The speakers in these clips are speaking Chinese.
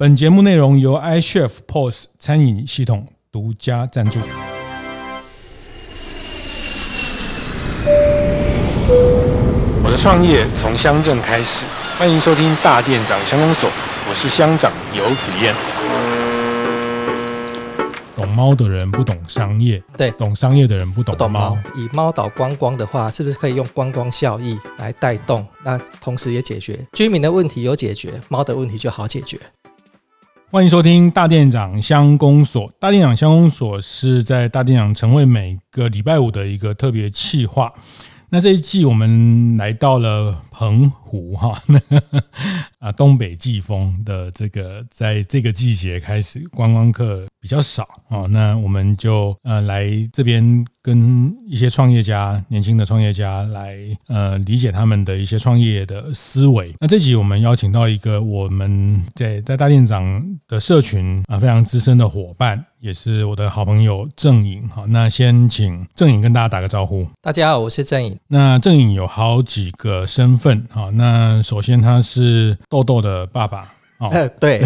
本节目内容由 iChef POS 餐饮系统独家赞助。我的创业从乡镇开始，欢迎收听大店长乡公所，我是乡长游子燕。懂猫的人不懂商业，对，懂商业的人不懂猫。懂猫。以猫岛观光的话，是不是可以用观光效益来带动？那同时也解决居民的问题有解决，猫的问题就好解决。欢迎收听大店长乡公所。大店长乡公所是在大店长晨会每个礼拜五的一个特别企划。那这一季我们来到了澎湖哈，啊，东北季风的这个，在这个季节开始观光客比较少啊，那我们就呃来这边跟一些创业家、年轻的创业家来呃理解他们的一些创业的思维。那这集我们邀请到一个我们在在大店长的社群啊非常资深的伙伴。也是我的好朋友郑颖，好，那先请郑颖跟大家打个招呼。大家好，我是郑颖。那郑颖有好几个身份，好，那首先他是豆豆的爸爸，哦，对，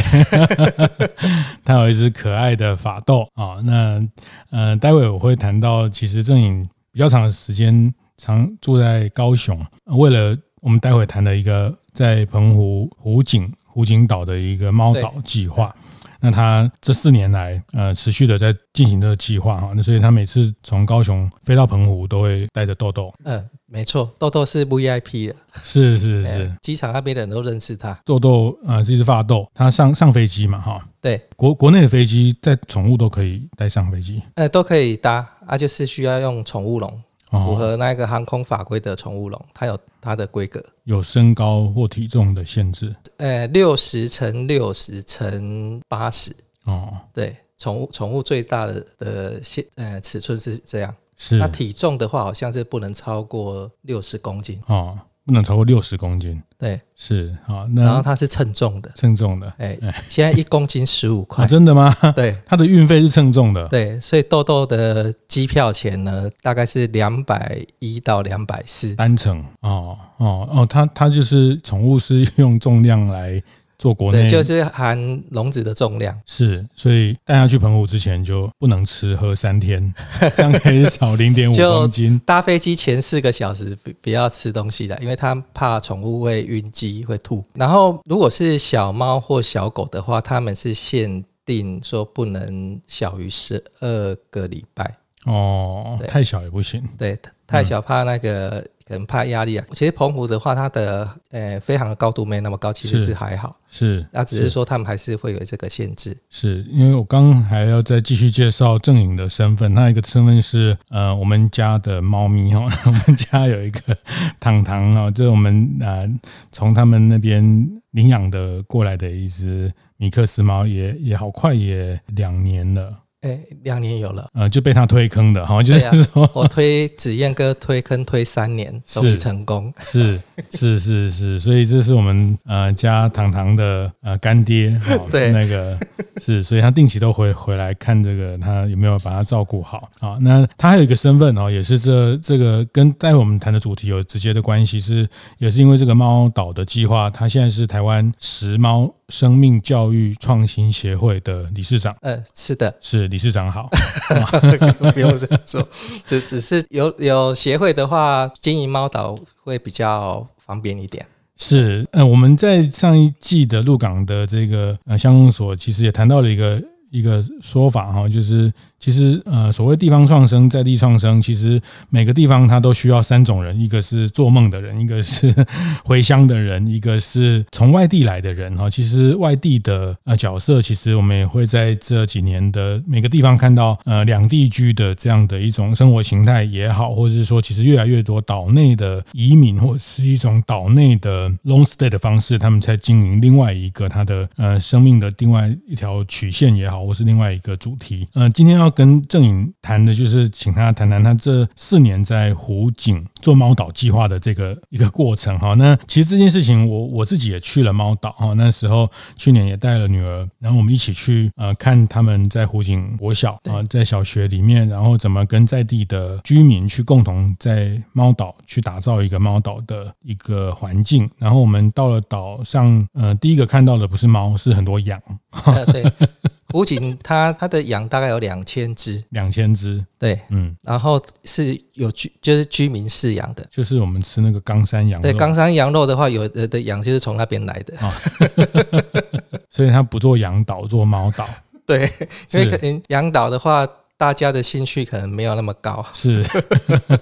他有一只可爱的法斗，啊，那呃，待会我会谈到，其实正颖比较长的时间常住在高雄，为了我们待会谈的一个在澎湖湖景湖景岛的一个猫岛计划。那他这四年来，呃，持续的在进行这个计划哈，那所以他每次从高雄飞到澎湖，都会带着豆豆。嗯，没错，豆豆是 VIP 的，是是是，机场那边的人都认识他。豆豆啊，这只发豆，他上上飞机嘛，哈，对，国国内的飞机在宠物都可以带上飞机，呃，都可以搭，啊，就是需要用宠物笼。符合那个航空法规的宠物笼，它有它的规格，有身高或体重的限制。呃，六十乘六十乘八十。哦，对，宠物宠物最大的的限呃尺寸是这样。是。那体重的话，好像是不能超过六十公斤。哦。不能超过六十公斤，对，是哦。然后它是称重的，称重的，哎，现在一公斤十五块，真的吗？对，它的运费是称重的，对，所以豆豆的机票钱呢，大概是两百一到两百四单程。哦哦哦，它它就是宠物是用重量来。做国内就是含笼子的重量是，所以带他去澎湖之前就不能吃喝三天，这样可以少零点五 公斤。搭飞机前四个小时不要吃东西的，因为他怕宠物会晕机会吐。然后如果是小猫或小狗的话，他们是限定说不能小于十二个礼拜哦，太小也不行。对，太小怕那个。嗯可能怕压力啊。其实澎湖的话，它的呃飞航的高度没那么高，其实是还好。是，那只是说他们还是会有这个限制。是因为我刚还要再继续介绍郑颖的身份，那一个身份是呃我们家的猫咪哈，我们家有一个糖糖啊，这是我们呃从他们那边领养的过来的一只米克斯猫，也也好快也两年了。哎，两年有了，呃，就被他推坑的，好像就是说，我推子燕哥推坑推三年，终于成功，是是是是，所以这是我们呃家糖糖的呃干爹，对，那个是，所以他定期都回回来看这个他有没有把他照顾好啊。那他还有一个身份哦，也是这这个跟待会我们谈的主题有直接的关系，是也是因为这个猫岛的计划，他现在是台湾食猫生命教育创新协会的理事长。呃，是的，是。理事长好，不用这样说，只只是有有协会的话，经营猫岛会比较方便一点。是，呃，我们在上一季的鹿港的这个呃乡公所，其实也谈到了一个一个说法哈，就是。其实，呃，所谓地方创生，在地创生，其实每个地方它都需要三种人：一个是做梦的人，一个是回乡的人，一个是从外地来的人。哈，其实外地的呃角色，其实我们也会在这几年的每个地方看到，呃，两地居的这样的一种生活形态也好，或者是说，其实越来越多岛内的移民，或是一种岛内的 long stay 的方式，他们在经营另外一个他的呃生命的另外一条曲线也好，或是另外一个主题。呃，今天要。跟郑颖谈的就是请他谈谈他这四年在湖景做猫岛计划的这个一个过程哈。那其实这件事情我我自己也去了猫岛哈，那时候去年也带了女儿，然后我们一起去呃看他们在湖景国小啊，在小学里面，然后怎么跟在地的居民去共同在猫岛去打造一个猫岛的一个环境。然后我们到了岛上，呃，第一个看到的不是猫，是很多羊呃、对。湖景它它的羊大概有两千只，两千只，对，嗯，然后是有居就是居民饲养的，就是我们吃那个冈山羊肉，对，冈山羊肉的话，有的的羊就是从那边来的，哦、所以它不做羊岛，做猫岛，对，因为可能羊岛的话，大家的兴趣可能没有那么高，是，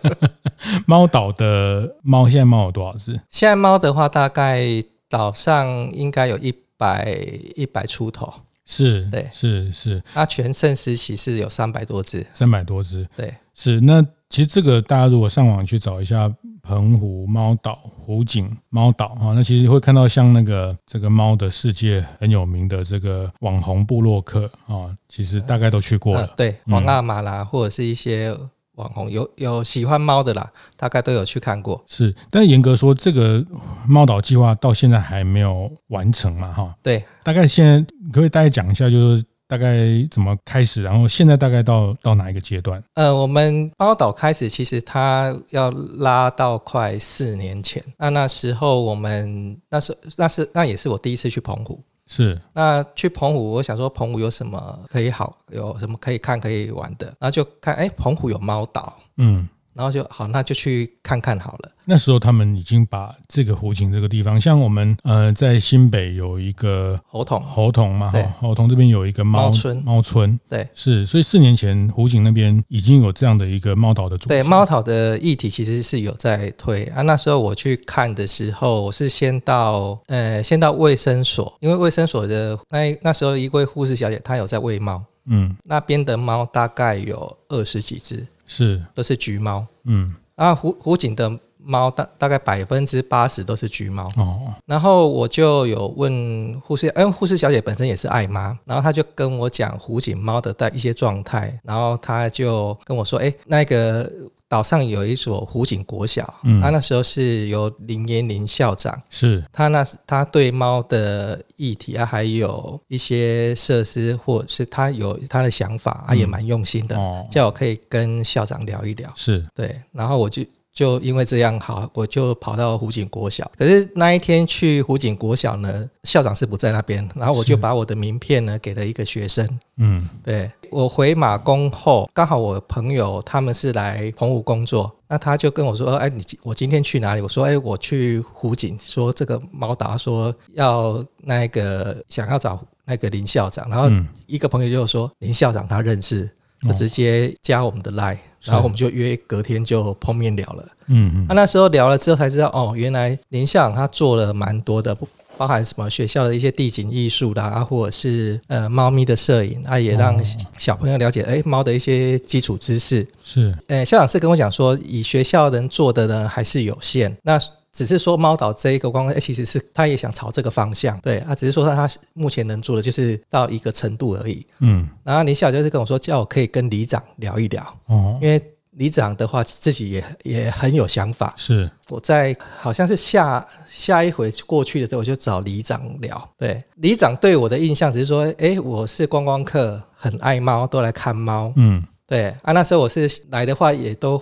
猫岛的猫现在猫有多少只？现在猫的话，大概岛上应该有一百一百出头。是，对，是是，那全盛时期是有三百多只，三百多只，对，是。那其实这个大家如果上网去找一下澎湖猫岛、湖景猫岛啊，那其实会看到像那个这个猫的世界很有名的这个网红部落客啊，其实大概都去过了，呃、对，黄阿玛啦，或者是一些。网红有有喜欢猫的啦，大概都有去看过。是，但严格说，这个猫岛计划到现在还没有完成嘛？哈，对。大概现在可可以大概讲一下，就是大概怎么开始，然后现在大概到到哪一个阶段？呃，我们猫岛开始，其实它要拉到快四年前。那那时候我们那是那是那也是我第一次去澎湖。是，那去澎湖，我想说澎湖有什么可以好，有什么可以看可以玩的，然后就看，哎，澎湖有猫岛，嗯。然后就好，那就去看看好了。那时候他们已经把这个湖景这个地方，像我们呃在新北有一个猴桶，猴桶嘛，哈，猴硐这边有一个猫村，猫村，对，是。所以四年前湖景那边已经有这样的一个猫岛的主题。对，猫岛的议题其实是有在推啊。那时候我去看的时候，我是先到呃先到卫生所，因为卫生所的那那时候一位护士小姐她有在喂猫，嗯，那边的猫大概有二十几只。是，都是橘猫，嗯，啊，湖湖景的猫大大概百分之八十都是橘猫哦。然后我就有问护士，因为护士小姐本身也是爱妈，然后她就跟我讲湖景猫的带一些状态，然后她就跟我说，哎，那个。岛上有一所湖景国小，他、嗯。啊、那时候是由林延林校长，是。他那他对猫的议题啊，还有一些设施，或者是他有他的想法，啊，也蛮用心的，嗯哦、叫我可以跟校长聊一聊，是。对，然后我就。就因为这样好，我就跑到湖景国小。可是那一天去湖景国小呢，校长是不在那边，然后我就把我的名片呢给了一个学生。嗯，对，我回马公后，刚好我朋友他们是来澎湖工作，那他就跟我说：“哎，你我今天去哪里？”我说：“哎，我去湖景，说这个毛达说要那个想要找那个林校长，然后一个朋友就说林校长他认识。”就直接加我们的 line，然后我们就约隔天就碰面聊了。嗯嗯，那那时候聊了之后才知道，哦，原来林校长他做了蛮多的，包含什么学校的一些地景艺术啦，啊，或者是呃猫咪的摄影，啊，也让小朋友了解，哎，猫的一些基础知识。是，呃，校长是跟我讲说，以学校能做的呢还是有限。那只是说猫岛这一个光，哎，其实是他也想朝这个方向，对，啊只是说他他目前能做的就是到一个程度而已，嗯。然后林小就是跟我说，叫我可以跟里长聊一聊，哦，因为里长的话自己也也很有想法。是，我在好像是下下一回过去的时候，我就找里长聊，对，里长对我的印象只是说，哎，我是观光客，很爱猫，都来看猫，嗯，对。啊，那时候我是来的话，也都。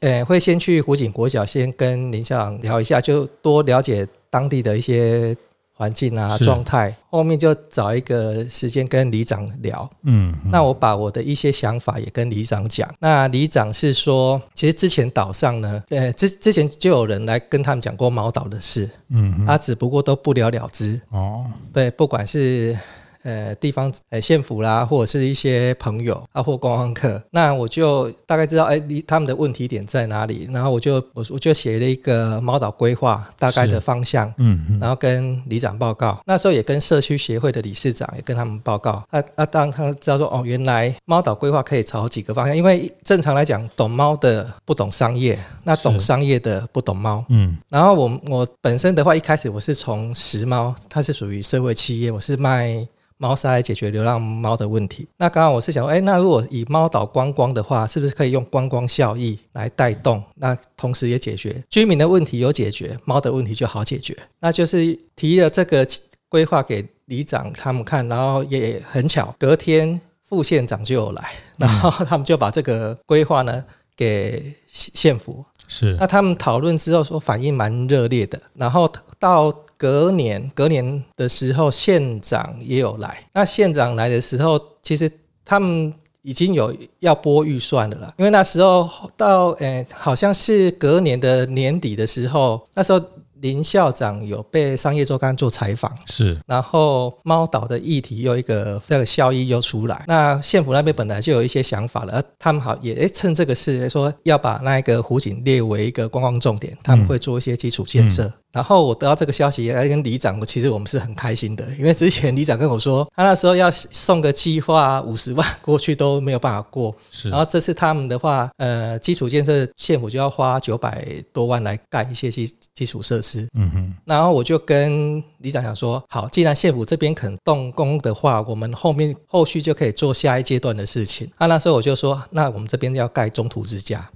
呃，会先去湖景国小，先跟林校长聊一下，就多了解当地的一些环境啊状态。后面就找一个时间跟里长聊。嗯，嗯，那我把我的一些想法也跟里长讲。那里长是说，其实之前岛上呢，呃，之之前就有人来跟他们讲过毛岛的事。嗯，他只不过都不了了之。哦，对，不管是。呃，地方呃县府啦，或者是一些朋友啊，或观光客，那我就大概知道，哎，离他们的问题点在哪里，然后我就我我就写了一个猫岛规划大概的方向，嗯嗯，然后跟里长报告，那时候也跟社区协会的理事长也跟他们报告，啊啊，当他知道说，哦，原来猫岛规划可以朝几个方向，因为正常来讲，懂猫的不懂商业，那懂商业的不懂猫，嗯，然后我我本身的话，一开始我是从食猫，它是属于社会企业，我是卖。猫砂来解决流浪猫的问题。那刚刚我是想说，哎，那如果以猫岛观光的话，是不是可以用观光效益来带动？那同时也解决居民的问题有解决，猫的问题就好解决。那就是提了这个规划给里长他们看，然后也很巧，隔天副县长就有来，然后他们就把这个规划呢给县府。是。那他们讨论之后说反应蛮热烈的，然后到。隔年隔年的时候，县长也有来。那县长来的时候，其实他们已经有要拨预算的了，因为那时候到诶、欸，好像是隔年的年底的时候，那时候。林校长有被商业周刊做采访，是，然后猫岛的议题又一个那个效益又出来，那县府那边本来就有一些想法了，而他们好也诶趁这个事说要把那个湖景列为一个观光重点，他们会做一些基础建设。嗯嗯然后我得到这个消息，来跟里长，我其实我们是很开心的，因为之前里长跟我说，他那时候要送个计划五十万过去都没有办法过，是。然后这次他们的话，呃，基础建设县府就要花九百多万来盖一些基基础设施，嗯哼。然后我就跟里长讲说，好，既然县府这边肯动工的话，我们后面后续就可以做下一阶段的事情。啊，那时候我就说，那我们这边要盖中途之家。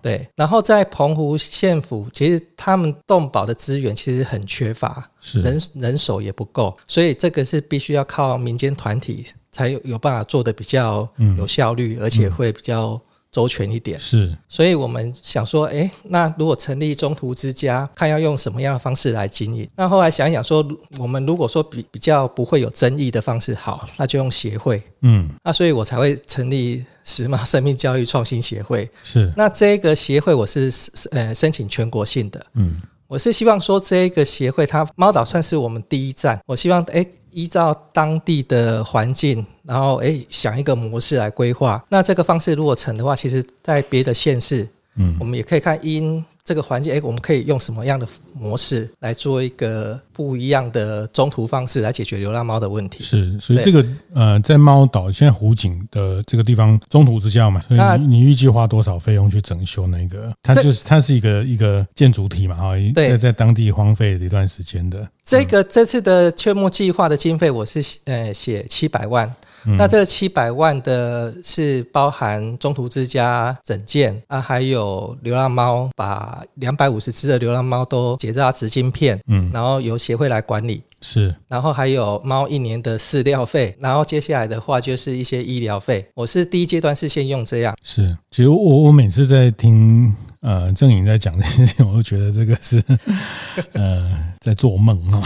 哦，对，然后在澎湖县府，其实他们动保的资源其实很缺乏，是。人人手也不够，所以这个是必须要靠民间团体才有有办法做的比较有效率，嗯、而且会比较。周全一点是，所以我们想说，哎，那如果成立中途之家，看要用什么样的方式来经营？那后来想一想说，我们如果说比比较不会有争议的方式，好，那就用协会。嗯，那所以我才会成立石马生命教育创新协会。是，那这个协会我是呃申请全国性的。嗯。我是希望说，这个协会它猫岛算是我们第一站。我希望诶，依照当地的环境，然后诶，想一个模式来规划。那这个方式如果成的话，其实在别的县市。嗯，我们也可以看因这个环境，哎，我们可以用什么样的模式来做一个不一样的中途方式来解决流浪猫的问题？是，所以这个呃，在猫岛现在湖景的这个地方中途之下嘛，所以你你预计花多少费用去整修那个？它就是它是一个一个建筑体嘛，哈，在在当地荒废了一段时间的。这个这次的劝募计划的经费，我是呃写七百万。嗯、那这七百万的是包含中途之家整件啊，还有流浪猫，把两百五十只的流浪猫都结扎植晶片，嗯，然后由协会来管理，是，然后还有猫一年的饲料费，然后接下来的话就是一些医疗费。我是第一阶段是先用这样，是，其实我我每次在听呃郑颖在讲这件事情，我都觉得这个是 呃在做梦啊。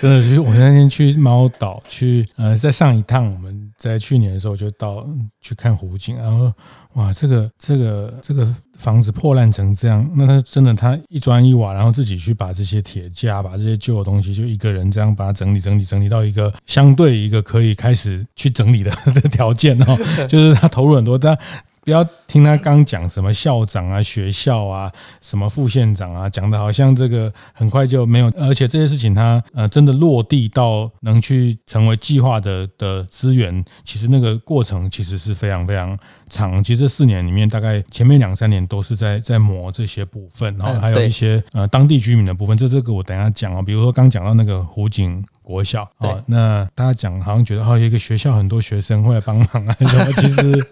真的，就是我那天去猫岛去，呃，在上一趟我们在去年的时候就到去看湖景，然后哇，这个这个这个房子破烂成这样，那他真的他一砖一瓦，然后自己去把这些铁架、把这些旧的东西，就一个人这样把它整理整理整理到一个相对一个可以开始去整理的 的条件哦，就是他投入很多，但。不要听他刚讲什么校长啊、学校啊、什么副县长啊，讲的好像这个很快就没有，而且这些事情他呃真的落地到能去成为计划的的资源，其实那个过程其实是非常非常长。其实这四年里面，大概前面两三年都是在在磨这些部分，然后还有一些呃当地居民的部分。这这个我等下讲哦，比如说刚讲到那个湖景。国小哦，那大家讲好像觉得哦，有一个学校很多学生会来帮忙啊 什么？其实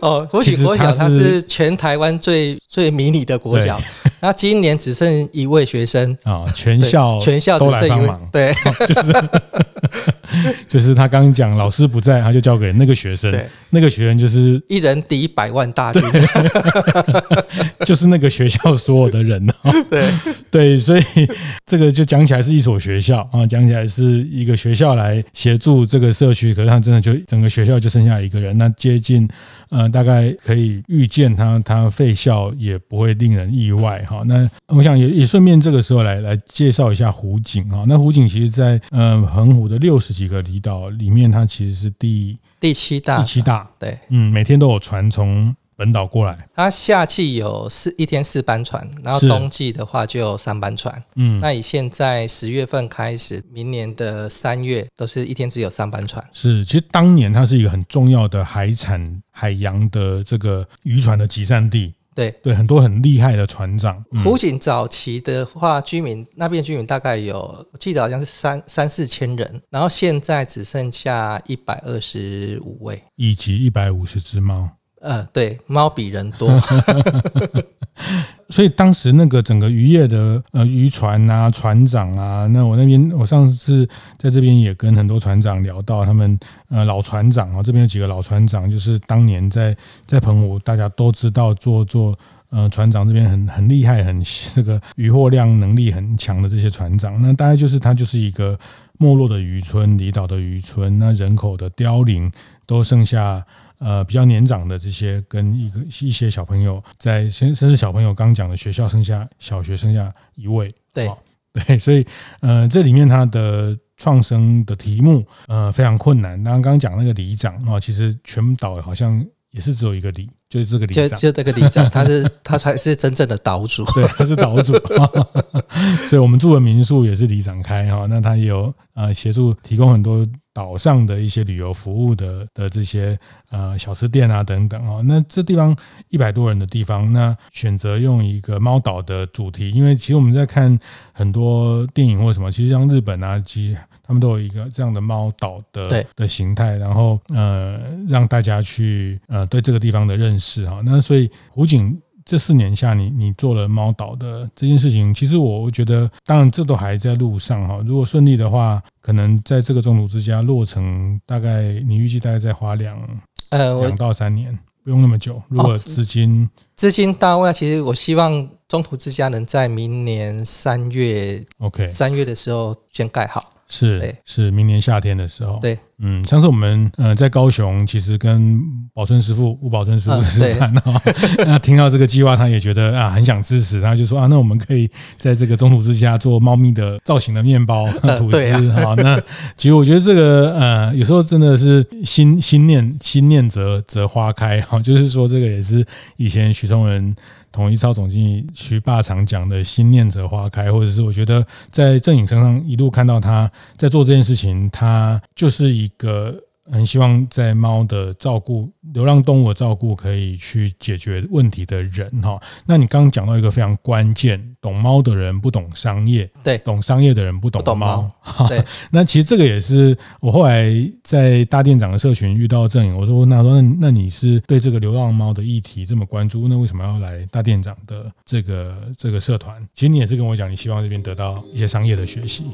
哦，国小国小它是全台湾最最迷你的国小，那今年只剩一位学生。啊，全校全校都来帮忙，对，就是 就是他刚刚讲老师不在，他就交给那个学生，那个学生就是一人抵百万大军，就是那个学校所有的人哦，对。对，所以这个就讲起来是一所学校啊，讲起来是。是一个学校来协助这个社区，可是他真的就整个学校就剩下一个人，那接近呃，大概可以预见他他废校也不会令人意外哈。那我想也也顺便这个时候来来介绍一下湖景哈。那湖景其实在呃恒湖的六十几个离岛里面，它其实是第第七大，第七大，对，嗯，每天都有船从。本岛过来，它夏季有四一天四班船，然后冬季的话就有三班船。嗯，那以现在十月份开始，明年的三月都是一天只有三班船。是，其实当年它是一个很重要的海产海洋的这个渔船的集散地。对对，很多很厉害的船长。湖景早期的话，居民那边居民大概有，我记得好像是三三四千人，然后现在只剩下一百二十五位，以及一百五十只猫。呃，对，猫比人多，所以当时那个整个渔业的呃渔船啊、船长啊，那我那边我上次在这边也跟很多船长聊到，他们呃老船长啊，这边有几个老船长，就是当年在在澎湖，大家都知道做做。呃船长这边很很厉害，很这个渔获量能力很强的这些船长，那大概就是他就是一个没落的渔村，离岛的渔村，那人口的凋零，都剩下呃比较年长的这些跟一个一些小朋友在，甚甚至小朋友刚讲的学校剩下小学剩下一位，对对，所以呃这里面他的。创生的题目，呃，非常困难。那刚刚讲那个里长啊，其实全岛好像也是只有一个里，就是这个里长，就就这个里长，他是他才是真正的岛主，对，他是岛主。所以我们住的民宿也是里长开哈，那他也有呃协助提供很多。岛上的一些旅游服务的的这些呃小吃店啊等等哦，那这地方一百多人的地方，那选择用一个猫岛的主题，因为其实我们在看很多电影或什么，其实像日本啊，其实他们都有一个这样的猫岛的的形态，然后呃让大家去呃对这个地方的认识哈，那所以湖景。这四年下你，你你做了猫岛的这件事情，其实我觉得，当然这都还在路上哈。如果顺利的话，可能在这个中途之家落成，大概你预计大概再花两呃两到三年，不用那么久。如果资金、哦、资金到位，其实我希望中途之家能在明年三月 OK 三月的时候先盖好。是是，明年夏天的时候。对，嗯，上次我们呃在高雄，其实跟宝春师傅吴宝春师傅吃饭哈，那听到这个计划，他也觉得啊很想支持，他就说啊，那我们可以在这个中途之家做猫咪的造型的面包、吐司哈。那其实我觉得这个呃有时候真的是心心念心念则则花开哈，就是说这个也是以前许崇仁。统一超总经理徐霸常讲的“心念者花开”，或者是我觉得在郑颖身上一路看到他在做这件事情，他就是一个。很希望在猫的照顾、流浪动物的照顾可以去解决问题的人哈。那你刚刚讲到一个非常关键，懂猫的人不懂商业，对，懂商业的人不懂猫。对，那其实这个也是我后来在大店长的社群遇到正颖，我说那说那那你是对这个流浪猫的议题这么关注，那为什么要来大店长的这个这个社团？其实你也是跟我讲，你希望这边得到一些商业的学习。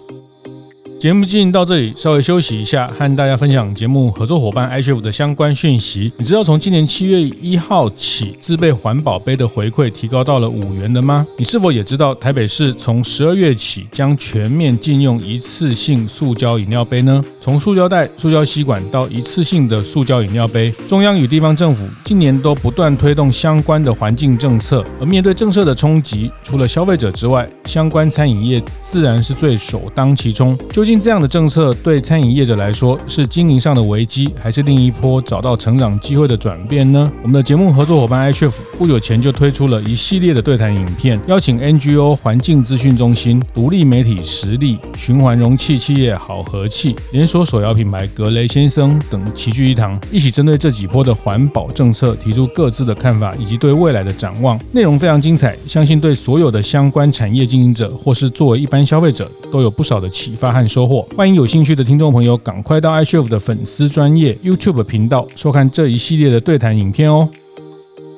节目进行到这里，稍微休息一下，和大家分享节目合作伙伴 ICHF 的相关讯息。你知道从今年七月一号起，自备环保杯的回馈提高到了五元的吗？你是否也知道台北市从十二月起将全面禁用一次性塑胶饮料杯呢？从塑胶袋、塑胶吸管到一次性的塑胶饮料杯，中央与地方政府今年都不断推动相关的环境政策。而面对政策的冲击，除了消费者之外，相关餐饮业自然是最首当其冲。究竟这样的政策对餐饮业者来说是经营上的危机，还是另一波找到成长机会的转变呢？我们的节目合作伙伴 iCHEF 不久前就推出了一系列的对谈影片，邀请 NGO 环境资讯中心、独立媒体实力、循环容器企业好和气、连锁手摇品牌格雷先生等齐聚一堂，一起针对这几波的环保政策提出各自的看法以及对未来的展望。内容非常精彩，相信对所有的相关产业经营者或是作为一般消费者都有不少的启发和收收获。欢迎有兴趣的听众朋友赶快到 iCHEF 的粉丝专业 YouTube 频道收看这一系列的对谈影片哦。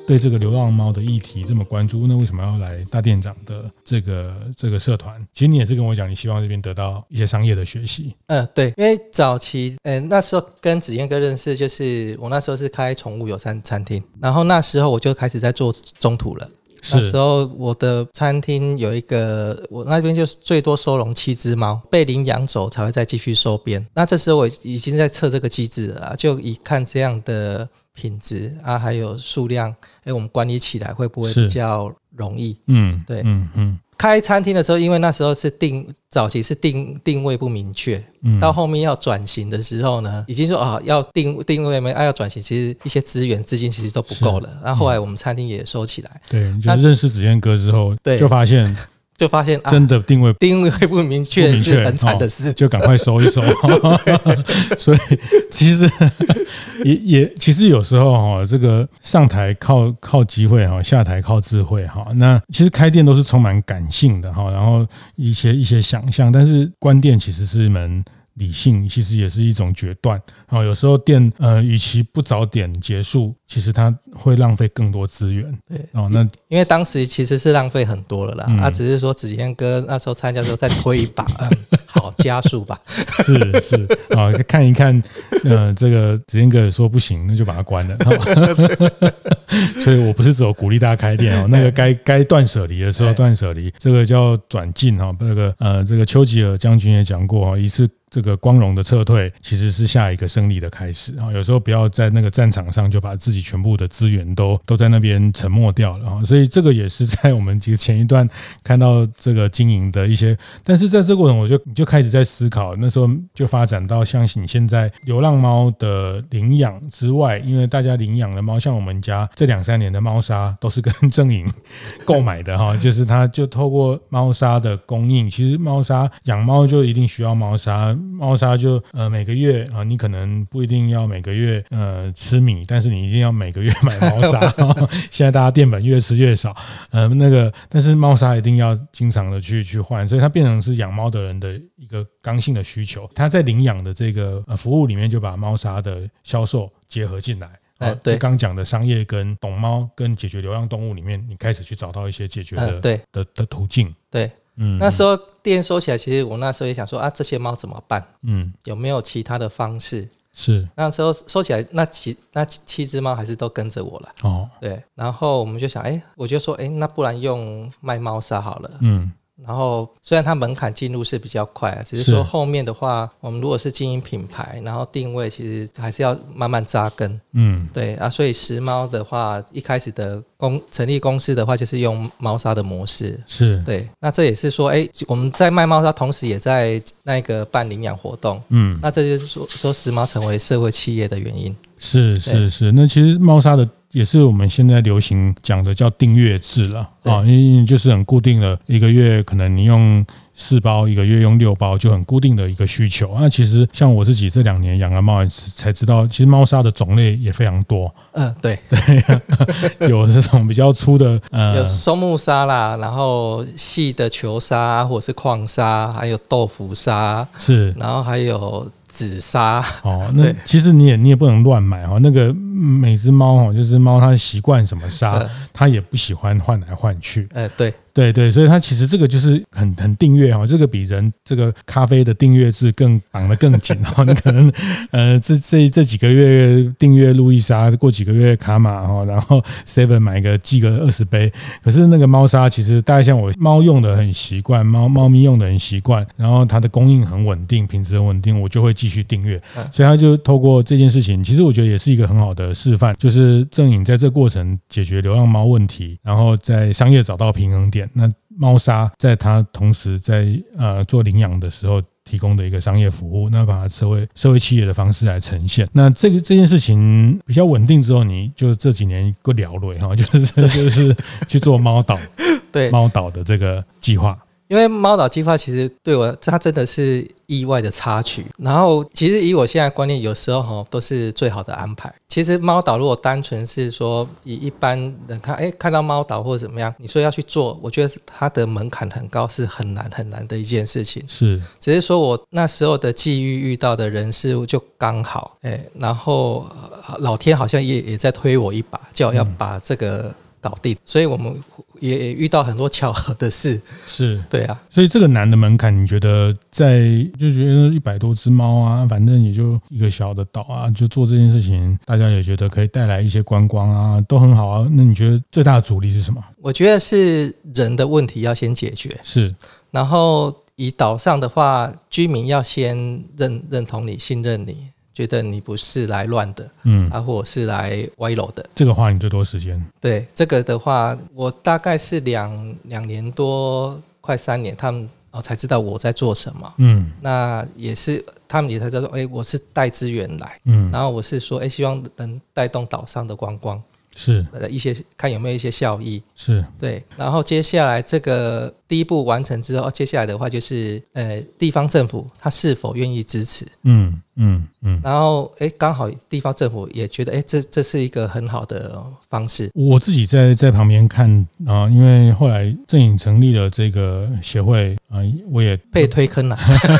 对这个流浪猫的议题这么关注，那为什么要来大店长的这个这个社团？其实你也是跟我讲，你希望这边得到一些商业的学习。嗯，对，因为早期，嗯，那时候跟子彦哥认识，就是我那时候是开宠物友善餐厅，然后那时候我就开始在做中途了。那时候我的餐厅有一个，我那边就是最多收容七只猫，被领养走才会再继续收编。那这时候我已经在测这个机制了，就以看这样的品质啊，还有数量，哎，我们管理起来会不会比较容易？嗯，对，嗯嗯。开餐厅的时候，因为那时候是定早期是定定位不明确，嗯，到后面要转型的时候呢，已经说啊要定定位没啊要转型，其实一些资源资金其实都不够了。然后后来我们餐厅也收起来。对，就认识子燕哥之后，对，就发现就发现真的定位、啊、定位不明确是很惨的事，就赶快收一收。所以其实。也也其实有时候哈，这个上台靠靠机会哈，下台靠智慧哈。那其实开店都是充满感性的哈，然后一些一些想象，但是关店其实是一门理性，其实也是一种决断。然后有时候电呃，与其不早点结束，其实它会浪费更多资源。对哦，那因为当时其实是浪费很多了啦。啊、只是说子健哥那时候参加的时候再推一把，嗯、好加速吧。是是啊，看一看，呃，这个子健哥也说不行，那就把它关了。所以我不是只有鼓励大家开店哦，那个该该断舍离的时候断舍离，这个叫转进哈。这个呃，这个丘吉尔将军也讲过啊，一次。这个光荣的撤退其实是下一个胜利的开始啊！有时候不要在那个战场上就把自己全部的资源都都在那边沉没掉了啊！所以这个也是在我们其实前一段看到这个经营的一些，但是在这个过程，我就就开始在思考，那时候就发展到像你现在流浪猫的领养之外，因为大家领养的猫，像我们家这两三年的猫砂都是跟正营购买的哈，就是它就透过猫砂的供应，其实猫砂养猫就一定需要猫砂。猫砂就呃每个月啊，你可能不一定要每个月呃吃米，但是你一定要每个月买猫砂。现在大家淀粉越吃越少，呃那个但是猫砂一定要经常的去去换，所以它变成是养猫的人的一个刚性的需求。它在领养的这个呃服务里面就把猫砂的销售结合进来。哦对，刚讲的商业跟懂猫跟解决流浪动物里面，你开始去找到一些解决的对的的途径。对。嗯，那时候店收起来，其实我那时候也想说啊，这些猫怎么办？嗯，有没有其他的方式？是那时候收起来，那七那七只猫还是都跟着我了。哦，对，然后我们就想，哎，我就说，哎，那不然用卖猫砂好了。嗯。然后虽然它门槛进入是比较快啊，只是说后面的话，我们如果是经营品牌，然后定位，其实还是要慢慢扎根。嗯，对啊，所以拾猫的话，一开始的公成立公司的话，就是用猫砂的模式。是对，那这也是说，哎，我们在卖猫砂，同时也在那个办领养活动。嗯，那这就是说说拾猫成为社会企业的原因。是是是，那其实猫砂的。也是我们现在流行讲的叫订阅制了啊，因为就是很固定的，一个月可能你用四包，一个月用六包，就很固定的一个需求。那其实像我自己这两年养了猫，才知道其实猫砂的种类也非常多。嗯，对 对，有这种比较粗的，呃，有松木砂啦，然后细的球砂或者是矿砂，还有豆腐砂，是，然后还有。紫砂哦，那其实你也你也不能乱买哈。那个每只猫哦，就是猫它习惯什么沙，它也不喜欢换来换去。哎，对。对对，所以它其实这个就是很很订阅哦，这个比人这个咖啡的订阅制更绑得更紧哦。你可能呃这这这几个月订阅路易莎，过几个月卡玛哈，然后 seven 买个寄个二十杯。可是那个猫砂其实大家像我猫用的很习惯，猫猫咪用的很习惯，然后它的供应很稳定，品质很稳定，我就会继续订阅。所以它就透过这件事情，其实我觉得也是一个很好的示范，就是正颖在这过程解决流浪猫问题，然后在商业找到平衡点。那猫砂在它同时在呃做领养的时候提供的一个商业服务，那把它社会社会企业的方式来呈现。那这个这件事情比较稳定之后，你就这几年够了了哈，就是就是去做猫岛，对猫岛的这个计划。因为猫岛计划其实对我，它真的是意外的插曲。然后，其实以我现在观念，有时候哈都是最好的安排。其实猫岛如果单纯是说以一般人看，哎，看到猫岛或者怎么样，你说要去做，我觉得它的门槛很高，是很难很难的一件事情。是，只是说我那时候的际遇遇到的人事物就刚好，哎，然后老天好像也也在推我一把，叫我要把这个搞定。所以我们。也也遇到很多巧合的事，是对啊，所以这个难的门槛，你觉得在就觉得一百多只猫啊，反正也就一个小的岛啊，就做这件事情，大家也觉得可以带来一些观光啊，都很好啊。那你觉得最大的阻力是什么？我觉得是人的问题要先解决，是。然后以岛上的话，居民要先认认同你，信任你。觉得你不是来乱的，嗯，啊，或者是来歪楼的，这个花你最多时间？对，这个的话，我大概是两两年多，快三年，他们哦才知道我在做什么，嗯，那也是他们也才知道说，哎，我是带资源来，嗯，然后我是说，哎，希望能带动岛上的观光。是。呃一些看有没有一些效益，是。对，然后接下来这个第一步完成之后，接下来的话就是呃地方政府他是否愿意支持？嗯嗯嗯。然后哎，刚好地方政府也觉得哎，这这是一个很好的方式。我自己在在旁边看啊，因为后来正颖成立了这个协会啊，我也被推坑了，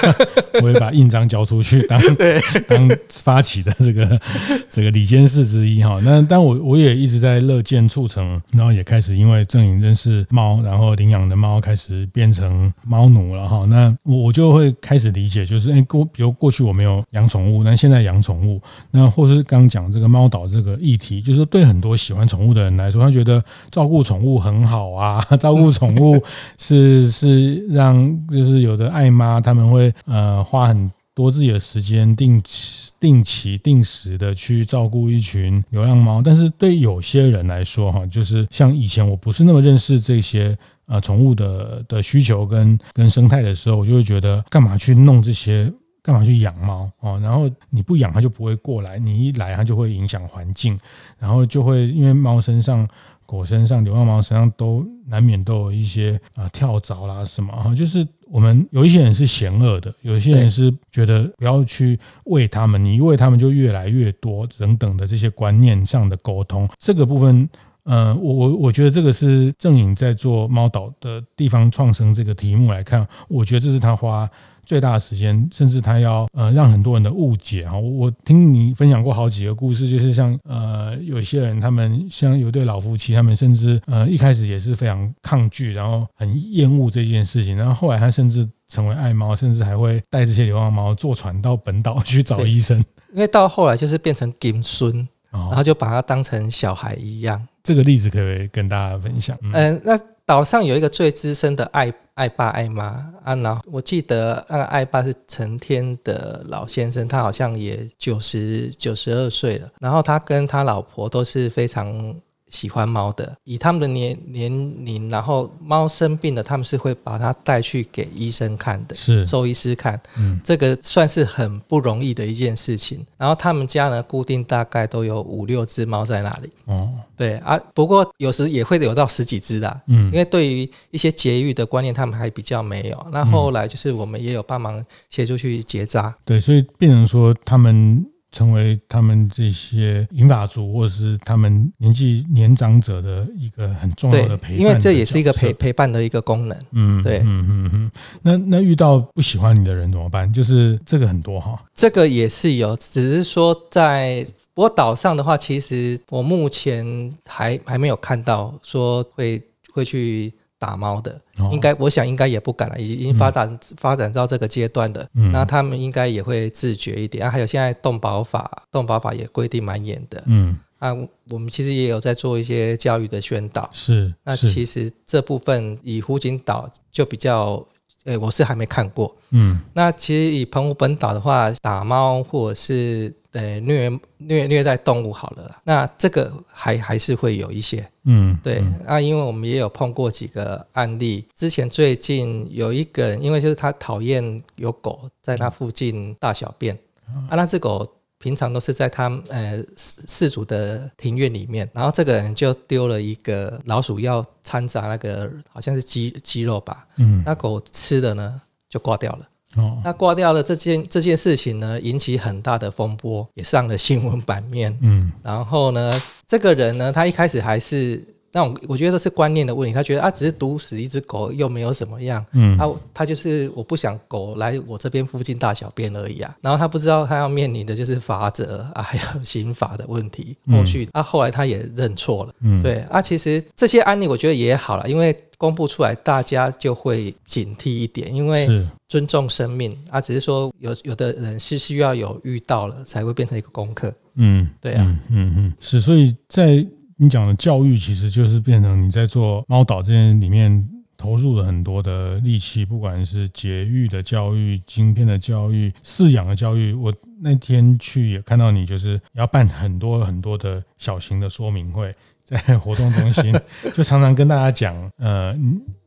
我也把印章交出去当 当发起的这个 这个理监事之一哈。那但我我也一直在乐见促成，然后也开始因为正颖认识猫，然后领养的猫开始变成猫奴了哈。那我就会开始理解，就是哎过比如过去我没有养宠物，但现在养宠物，那或是刚讲这个猫岛这个议题，就是对很多喜欢宠物的人来说，他觉得照顾宠物很好啊，照顾宠物是 是让就是有的爱妈他们会呃花很多自己的时间，定期定期定时的去照顾一群流浪猫。但是对有些人来说哈，就是像以前我不是那么认识这些呃宠物的的需求跟跟生态的时候，我就会觉得干嘛去弄这些。干嘛去养猫哦？然后你不养它就不会过来，你一来它就会影响环境，然后就会因为猫身上、狗身上、流浪猫身上都难免都有一些啊跳蚤啦什么啊。就是我们有一些人是嫌恶的，有一些人是觉得不要去喂它们，你一喂它们就越来越多等等的这些观念上的沟通。这个部分，呃，我我我觉得这个是正颖在做猫岛的地方创生这个题目来看，我觉得这是他花。最大的时间，甚至他要呃让很多人的误解哈。我听你分享过好几个故事，就是像呃有些人他们像有对老夫妻，他们甚至呃一开始也是非常抗拒，然后很厌恶这件事情，然后后来他甚至成为爱猫，甚至还会带这些流浪猫坐船到本岛去找医生。因为到后来就是变成金孙，然后就把他当成小孩一样。这个例子可不可以跟大家分享？嗯，呃、那岛上有一个最资深的爱。爱爸爱妈啊，然后我记得那个爱爸是成天的老先生，他好像也九十九十二岁了，然后他跟他老婆都是非常。喜欢猫的，以他们的年年龄，然后猫生病了，他们是会把它带去给医生看的，是。兽医师看，嗯，这个算是很不容易的一件事情。然后他们家呢，固定大概都有五六只猫在那里，哦，对啊，不过有时也会有到十几只的，嗯，因为对于一些节育的观念，他们还比较没有。那后来就是我们也有帮忙协助去结扎，对，所以变成说他们。成为他们这些银发族，或者是他们年纪年长者的一个很重要的陪伴，因为这也是一个陪陪伴的一个功能。嗯，对，嗯嗯嗯。那那遇到不喜欢你的人怎么办？就是这个很多哈，这个也是有，只是说在不过岛上的话，其实我目前还还没有看到说会会去。打猫的，应该我想应该也不敢了，已经发展发展到这个阶段的，那他们应该也会自觉一点啊。还有现在动保法，动保法也规定蛮严的，嗯，啊，我们其实也有在做一些教育的宣导，是。那其实这部分以湖景岛就比较，呃，我是还没看过，嗯。那其实以澎湖本岛的话，打猫或者是。对，虐虐虐待动物好了，那这个还还是会有一些，嗯，对嗯啊，因为我们也有碰过几个案例。之前最近有一个人，因为就是他讨厌有狗在他附近大小便，嗯、啊，那只狗平常都是在他呃饲主的庭院里面，然后这个人就丢了一个老鼠药掺杂那个好像是鸡鸡肉吧，嗯，那狗吃的呢就挂掉了。哦，那挂掉了这件这件事情呢，引起很大的风波，也上了新闻版面。嗯，然后呢，这个人呢，他一开始还是。那我我觉得是观念的问题，他觉得啊，只是毒死一只狗又没有什么样，嗯，啊他就是我不想狗来我这边附近大小便而已啊。然后他不知道他要面临的就是法则啊，还有刑法的问题。后续啊，后来他也认错了，嗯，对啊，其实这些案例我觉得也好了，因为公布出来大家就会警惕一点，因为尊重生命啊，只是说有有的人是需要有遇到了才会变成一个功课，嗯，对啊，嗯嗯，是，所以在。你讲的教育其实就是变成你在做猫岛这件里面投入了很多的力气，不管是节育的教育、晶片的教育、饲养的教育。我那天去也看到你，就是要办很多很多的小型的说明会，在活动中心，就常常跟大家讲，呃，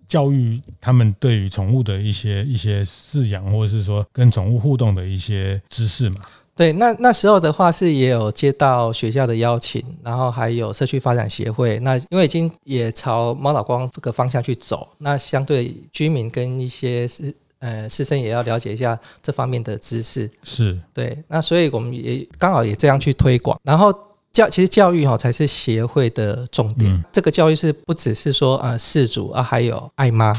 教育他们对于宠物的一些一些饲养，或者是说跟宠物互动的一些知识嘛。对，那那时候的话是也有接到学校的邀请，然后还有社区发展协会。那因为已经也朝猫老光这个方向去走，那相对居民跟一些师呃师生也要了解一下这方面的知识。是对，那所以我们也刚好也这样去推广，然后。教其实教育哈才是协会的重点。嗯、这个教育是不只是说啊事主啊，还有爱妈。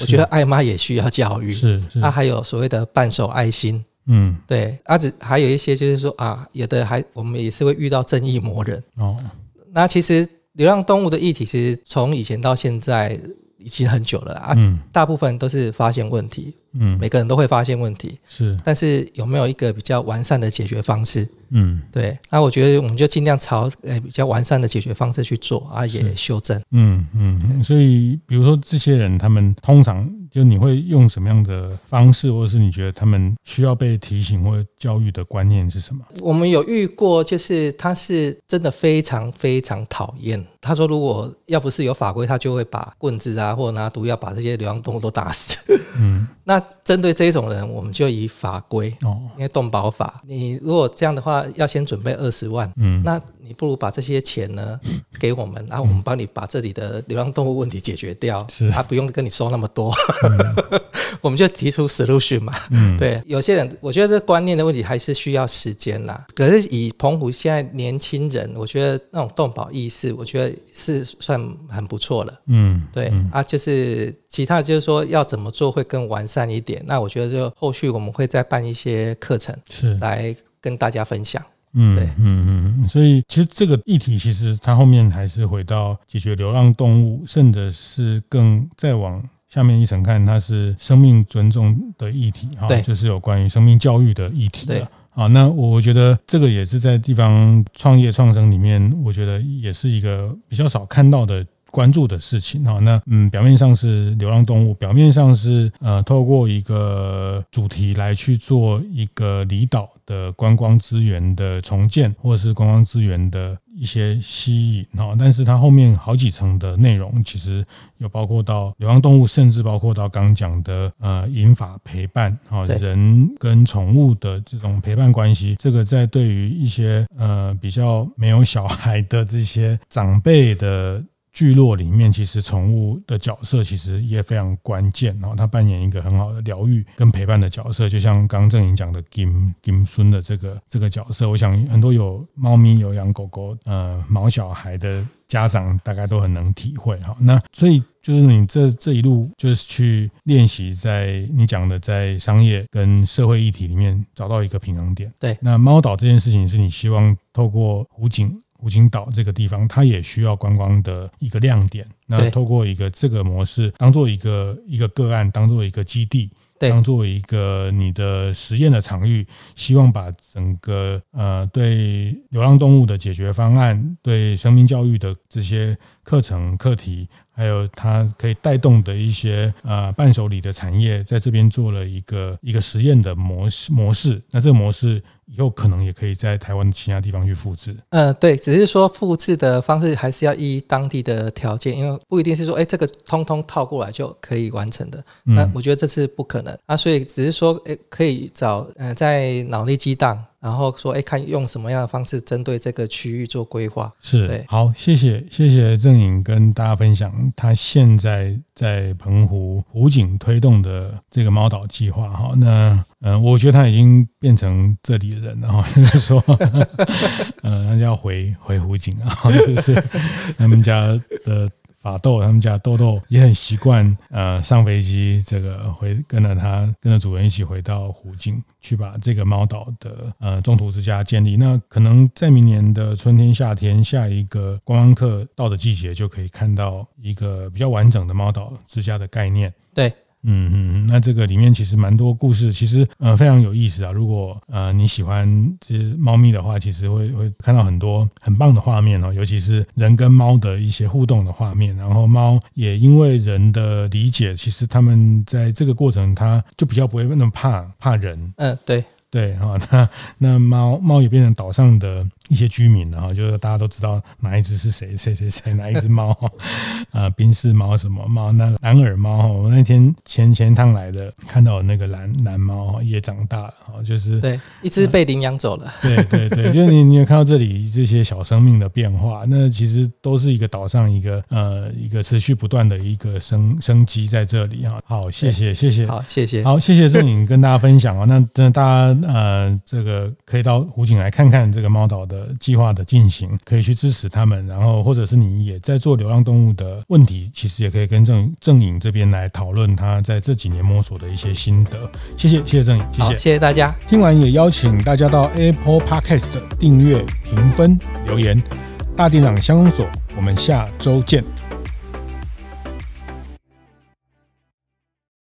我觉得爱妈也需要教育。是，是。啊，还有所谓的伴手爱心。嗯，对。啊，只还有一些就是说啊，有的还我们也是会遇到正义魔人。哦。那其实流浪动物的议题，其实从以前到现在已经很久了啊。嗯。大部分都是发现问题。嗯。每个人都会发现问题。是。但是有没有一个比较完善的解决方式？嗯，对，那我觉得我们就尽量朝呃比较完善的解决方式去做啊，也修正。嗯嗯，所以比如说这些人，他们通常就你会用什么样的方式，或者是你觉得他们需要被提醒或教育的观念是什么？我们有遇过，就是他是真的非常非常讨厌。他说，如果要不是有法规，他就会把棍子啊，或者拿毒药把这些流浪动物都打死。嗯，那针对这种人，我们就以法规哦，因为动保法，你如果这样的话。要先准备二十万，嗯，那你不如把这些钱呢给我们，然后我们帮你把这里的流浪动物问题解决掉，是，他不用跟你收那么多，嗯、我们就提出 solution 嘛，嗯，对，有些人我觉得这观念的问题还是需要时间啦。可是以澎湖现在年轻人，我觉得那种动保意识，我觉得是算很不错了，嗯，对，嗯、啊，就是其他就是说要怎么做会更完善一点，那我觉得就后续我们会再办一些课程，是。来。跟大家分享，嗯，对，嗯嗯，所以其实这个议题，其实它后面还是回到解决流浪动物，甚至是更再往下面一层看，它是生命尊重的议题，哈，对，就是有关于生命教育的议题的，好，那我觉得这个也是在地方创业创生里面，我觉得也是一个比较少看到的。关注的事情哈，那嗯，表面上是流浪动物，表面上是呃，透过一个主题来去做一个离岛的观光资源的重建，或者是观光资源的一些吸引哈，但是它后面好几层的内容，其实有包括到流浪动物，甚至包括到刚讲的呃引法陪伴哈，人跟宠物的这种陪伴关系，这个在对于一些呃比较没有小孩的这些长辈的。聚落里面，其实宠物的角色其实也非常关键，然后它扮演一个很好的疗愈跟陪伴的角色，就像刚刚郑莹讲的金金孙的这个这个角色，我想很多有猫咪、有养狗狗、呃毛小孩的家长大概都很能体会哈。那所以就是你这这一路就是去练习，在你讲的在商业跟社会议题里面找到一个平衡点。对，那猫岛这件事情是你希望透过湖景。湖景岛这个地方，它也需要观光的一个亮点。那透过一个这个模式，当做一个一个个案，当做一个基地，当做一个你的实验的场域，希望把整个呃对流浪动物的解决方案，对生命教育的这些课程课题。还有它可以带动的一些呃伴手礼的产业，在这边做了一个一个实验的模式模式。那这个模式以后可能也可以在台湾其他地方去复制。呃，对，只是说复制的方式还是要依当地的条件，因为不一定是说哎这个通通套过来就可以完成的。那我觉得这是不可能啊，所以只是说哎可以找呃在脑力激荡。然后说，哎，看用什么样的方式针对这个区域做规划。是，对，好，谢谢，谢谢郑颖跟大家分享他现在在澎湖湖景推动的这个猫岛计划。哈，那，嗯，我觉得他已经变成这里的人了。哈，就是说，嗯，他就要回回湖景啊，就是他们家的。法斗他们家豆豆也很习惯，呃，上飞机这个回跟着他跟着主人一起回到湖景去把这个猫岛的呃中途之家建立。那可能在明年的春天、夏天，下一个观光客到的季节，就可以看到一个比较完整的猫岛之家的概念。对。嗯嗯，那这个里面其实蛮多故事，其实呃非常有意思啊。如果呃你喜欢这猫咪的话，其实会会看到很多很棒的画面哦，尤其是人跟猫的一些互动的画面。然后猫也因为人的理解，其实他们在这个过程，它就比较不会那么怕怕人。嗯，对。对哈，那那猫猫也变成岛上的一些居民，了哈就是大家都知道哪一只是谁谁谁谁哪一只猫，啊，宾士猫什么猫，那蓝耳猫，我那天前前趟来的，看到那个蓝蓝猫也长大了哈，就是对，一只被领养走了，对对对，就是你你有看到这里这些小生命的变化，那其实都是一个岛上一个呃一个持续不断的一个生生机在这里啊。好，谢谢谢谢，好谢谢，好谢谢郑颖跟大家分享啊，那真的大家呃这个可以到湖景来看看这个猫岛的计划的进行，可以去支持他们，然后或者是你也在做流浪动物的问题，其实也可以跟郑郑颖这边来讨论他在这几年摸索的一些心得。谢谢谢谢郑颖，谢谢谢谢大家。听完也邀请大家到 Apple Podcast 订阅、评分、留言。大店长相公所，我们下周见。